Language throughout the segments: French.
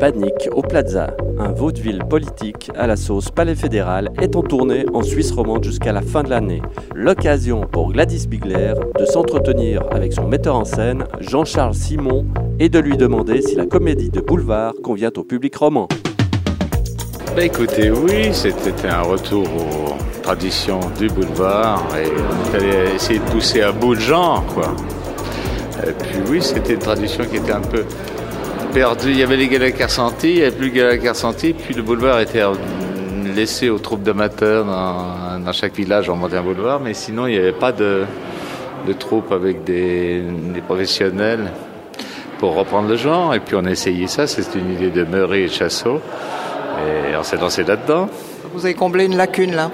Panique au Plaza, un vaudeville politique à la sauce palais fédéral, est en tournée en Suisse romande jusqu'à la fin de l'année. L'occasion pour Gladys Bigler de s'entretenir avec son metteur en scène, Jean-Charles Simon, et de lui demander si la comédie de boulevard convient au public roman. Bah écoutez, oui, c'était un retour aux traditions du boulevard et on fallait essayer de pousser à bout le genre, quoi. Et puis oui, c'était une tradition qui était un peu perdu. Il y avait les galas Carcenti, il n'y avait plus les galas Carcenti, puis le boulevard était laissé aux troupes d'amateurs dans, chaque village en montait un boulevard, mais sinon il n'y avait pas de, de troupes avec des, professionnels pour reprendre le genre. Et puis on a essayé ça, c'est une idée de Murray et de Chassot, et on s'est lancé là-dedans. Vous avez comblé une lacune là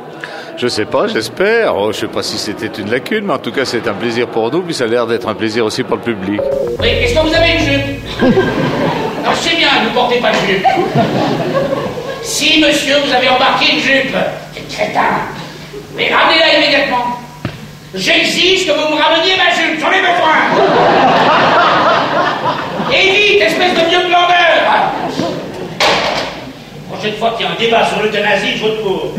je sais pas, j'espère. Oh, je sais pas si c'était une lacune, mais en tout cas, c'est un plaisir pour nous, puis ça a l'air d'être un plaisir aussi pour le public. Oui, est-ce que vous avez une jupe Non, sais bien, vous portez pas de jupe. Si, monsieur, vous avez embarqué une jupe, quel crétin. Mais ramenez-la immédiatement. J'exige que vous me rameniez ma jupe, j'en ai besoin. Et vite, espèce de vieux glandeur prochaine fois qu'il y a un débat sur l'euthanasie, je vote pour.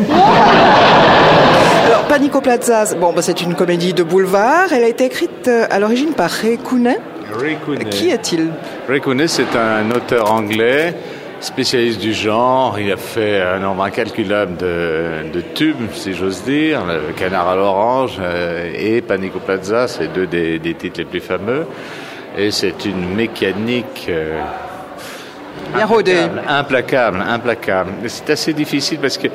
Alors, Panico Plaza, bon, bah, c'est une comédie de boulevard. Elle a été écrite euh, à l'origine par Ray Kounet. Ray Qui est-il? Ray Kounet, c'est un auteur anglais spécialiste du genre. Il a fait un nombre incalculable de, de tubes, si j'ose dire. Le Canard à l'orange euh, et Panico Plaza, c'est deux des, titres les plus fameux. Et c'est une mécanique... Euh, Implacable, implacable. C'est assez difficile parce que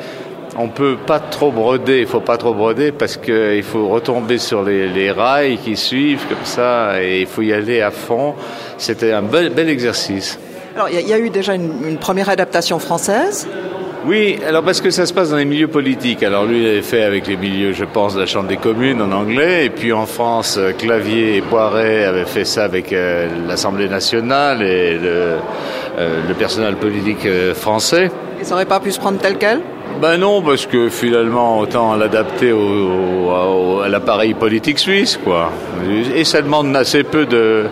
on peut pas trop broder, il faut pas trop broder parce qu'il faut retomber sur les, rails qui suivent comme ça et il faut y aller à fond. C'était un bel, bel exercice. Alors il y, a eu déjà une, première adaptation française. Oui, alors parce que ça se passe dans les milieux politiques. Alors lui, il avait fait avec les milieux, je pense, de la Chambre des communes en anglais. Et puis en France, Clavier et Poiret avaient fait ça avec euh, l'Assemblée nationale et le, euh, le personnel politique euh, français. Et ça n'aurait pas pu se prendre tel quel? Ben non, parce que finalement, autant l'adapter au, à l'appareil politique suisse, quoi. Et ça demande assez peu de,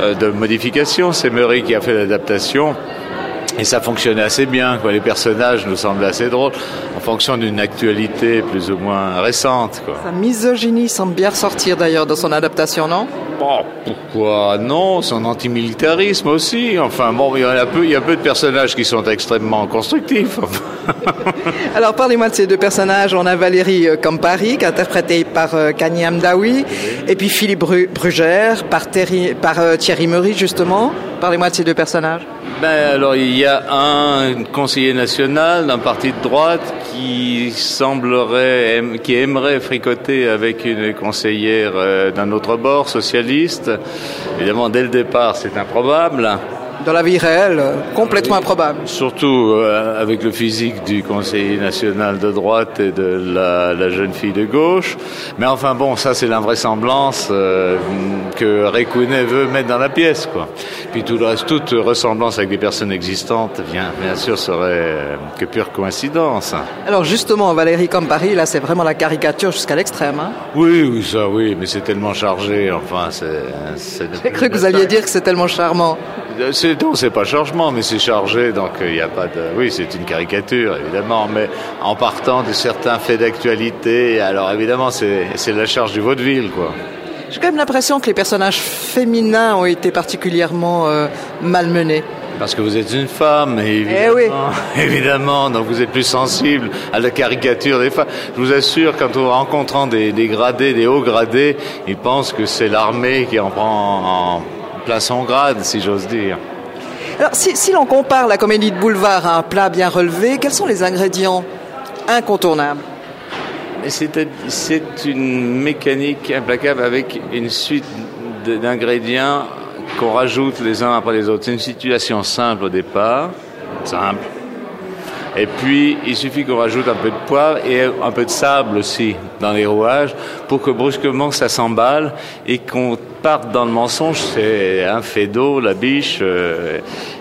euh, de modifications. C'est Murray qui a fait l'adaptation. Et ça fonctionnait assez bien, quoi. Les personnages nous semblaient assez drôles, en fonction d'une actualité plus ou moins récente, quoi. Sa misogynie semble bien ressortir d'ailleurs dans son adaptation, non? Bon, pourquoi non? Son antimilitarisme aussi. Enfin, bon, il y, a peu, il y a peu de personnages qui sont extrêmement constructifs. Alors, parlez-moi de ces deux personnages. On a Valérie euh, Campari, interprétée par euh, Amdaoui, et puis Philippe Brugère, par, par euh, Thierry Meury, justement. Parlez-moi de ces deux personnages. Ben, alors, il y a un conseiller national d'un parti de droite qui semblerait, qui aimerait fricoter avec une conseillère d'un autre bord, socialiste. Évidemment, dès le départ, c'est improbable dans la vie réelle, complètement improbable. Surtout euh, avec le physique du conseiller national de droite et de la, jeune fille de gauche. Mais enfin bon, ça c'est l'invraisemblance euh, que Récounet veut mettre dans la pièce, quoi. Puis tout le reste, toute ressemblance avec des personnes existantes, bien, bien sûr, serait euh, que pure coïncidence. Alors justement, Valérie Campari, là, c'est vraiment la caricature jusqu'à l'extrême. Hein oui, oui, ça, oui, mais c'est tellement chargé. Enfin, c'est. J'ai cru que vous alliez dire que c'est tellement charmant. C'est non, c'est pas chargement, mais c'est chargé, donc il n'y a pas de. Oui, c'est une caricature, évidemment, mais en partant de certains faits d'actualité, alors évidemment, c'est la charge du vaudeville, quoi. J'ai quand même l'impression que les personnages féminins ont été particulièrement euh, malmenés. Parce que vous êtes une femme, évidemment, eh oui. évidemment, donc vous êtes plus sensible à la caricature des femmes. Je vous assure, quand on rencontrant des, des gradés, des hauts gradés, ils pensent que c'est l'armée qui en prend en place son grade, si j'ose dire. Alors, si, si l'on compare la comédie de boulevard à un plat bien relevé, quels sont les ingrédients incontournables? C'est une mécanique implacable avec une suite d'ingrédients qu'on rajoute les uns après les autres. C'est une situation simple au départ, simple. Et puis, il suffit qu'on rajoute un peu de poivre et un peu de sable aussi dans les rouages pour que brusquement ça s'emballe et qu'on parte dans le mensonge. C'est un fait d'eau, la biche. Euh,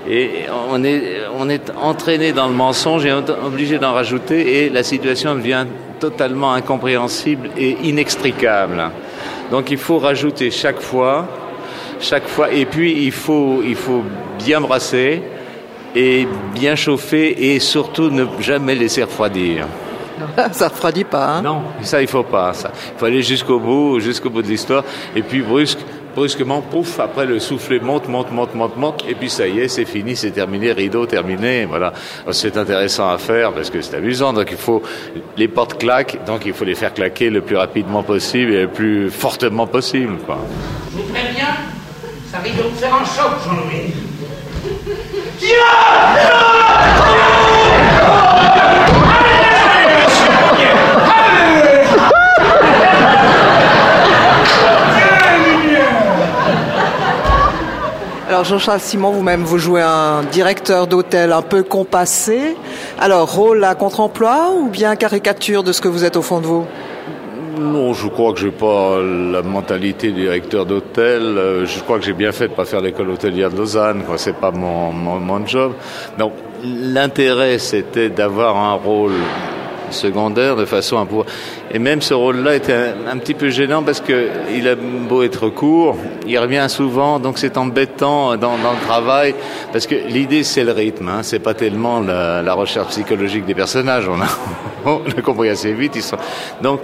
et on est, on est entraîné dans le mensonge et obligé d'en rajouter et la situation devient totalement incompréhensible et inextricable. Donc il faut rajouter chaque fois, chaque fois, et puis il faut, il faut bien brasser et bien chauffer et surtout ne jamais laisser refroidir. ça refroidit pas. Hein non, ça il faut pas. Ça. Il faut aller jusqu'au bout, jusqu'au bout de l'histoire. Et puis brusque, brusquement, pouf, après le soufflet monte, monte, monte, monte, monte, et puis ça y est, c'est fini, c'est terminé, rideau terminé, voilà. C'est intéressant à faire parce que c'est amusant, donc il faut, les portes claquent, donc il faut les faire claquer le plus rapidement possible et le plus fortement possible, quoi. Je vous préviens, ça risque de vous faire un choc, Jean-Louis. Alors Jean-Charles Simon, vous-même, vous jouez un directeur d'hôtel un peu compassé. Alors rôle à contre-emploi ou bien caricature de ce que vous êtes au fond de vous? Non, je crois que j'ai pas la mentalité du directeur d'hôtel. Euh, je crois que j'ai bien fait de pas faire l'école hôtelière de Lausanne. Quoi, c'est pas mon, mon, mon job. Donc, l'intérêt, c'était d'avoir un rôle secondaire de façon à pouvoir. Et même ce rôle-là était un, petit peu gênant parce que il a beau être court, il revient souvent, donc c'est embêtant dans, dans, le travail parce que l'idée c'est le rythme, hein, c'est pas tellement la, la, recherche psychologique des personnages. On a, on a compris assez vite. Ils sont... Donc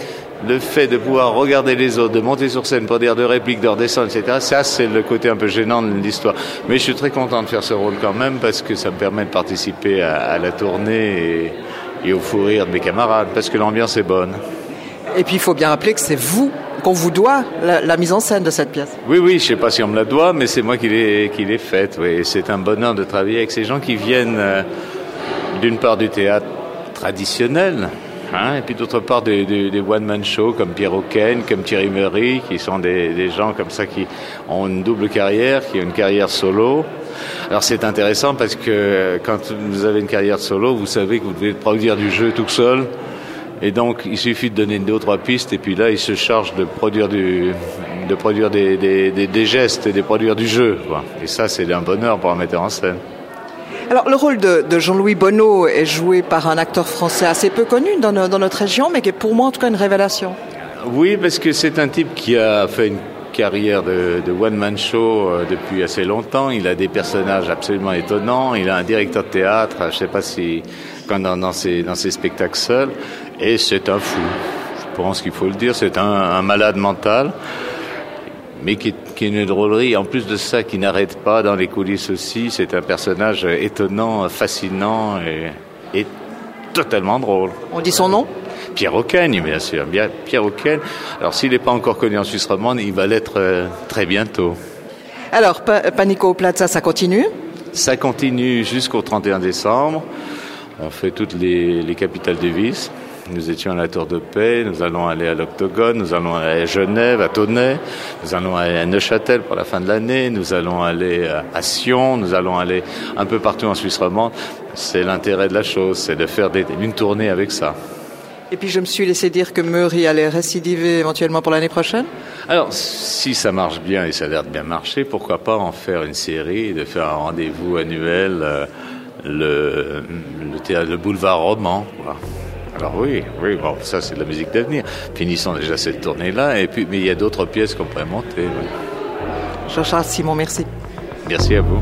le fait de pouvoir regarder les autres, de monter sur scène pour dire deux répliques, de redescendre, etc., ça c'est le côté un peu gênant de l'histoire. Mais je suis très content de faire ce rôle quand même parce que ça me permet de participer à, à la tournée et, et au fou rire de mes camarades, parce que l'ambiance est bonne. Et puis il faut bien rappeler que c'est vous qu'on vous doit la, la, mise en scène de cette pièce. Oui, oui, je ne sais pas si on me la doit, mais c'est moi qui l'ai, qui l'ai faite. Oui. C'est un bonheur de travailler avec ces gens qui viennent euh, d'une part du théâtre traditionnel, et puis d'autre part des, one-man shows comme Pierre O'Ken, comme Thierry Meury, qui sont des, gens comme ça qui ont une double carrière, qui ont une carrière solo. Alors c'est intéressant parce que quand vous avez une carrière solo, vous savez que vous devez produire du jeu tout seul. Et donc il suffit de donner deux ou trois pistes et puis là il se charge de produire, du, de produire des, gestes et de produire du jeu. Et ça c'est un bonheur pour un metteur en scène. Alors le rôle de, Jean-Louis Bonneau est joué par un acteur français assez peu connu dans, no, dans notre région, mais qui est pour moi en tout cas une révélation. Oui, parce que c'est un type qui a fait une carrière de, one-man show euh, depuis assez longtemps. Il a des personnages absolument étonnants. Il a un directeur de théâtre, je ne sais pas si quand dans, ses, spectacles seuls. Et c'est un fou. Je pense qu'il faut le dire. C'est un, malade mental, mais qui, qui est une drôlerie. En plus de ça, qui n'arrête pas dans les coulisses aussi. C'est un personnage étonnant, fascinant et, et totalement drôle. On dit son nom? Pierre Auquenne, bien sûr. Pierre Auquenne. Alors, s'il n'est pas encore connu en Suisse romande, il va l'être euh, très bientôt. Alors, pa Panico Plaza, ça continue? Ça continue jusqu'au 31 décembre. On fait toutes les, les capitales de vice. Nous étions à la Tour de Paix, nous allons aller à l'Octogone, nous allons aller à Genève, à Tonnet, nous allons aller à Neuchâtel pour la fin de l'année, nous allons aller à Sion, nous allons aller un peu partout en Suisse romande. C'est l'intérêt de la chose, c'est de faire des, une tournée avec ça. Et puis je me suis laissé dire que Murray allait récidiver éventuellement pour l'année prochaine? Alors, si ça marche bien et ça a l'air de bien marcher, pourquoi pas en faire une série de faire un rendez-vous annuel, euh, le, le, théâtre, le boulevard roman. Alors oui, oui, bon, ça c'est de la musique d'avenir. Finissons déjà cette tournée-là, et puis mais il y a d'autres pièces qu'on pourrait monter. Oui. Jean-Charles Simon, merci. Merci à vous.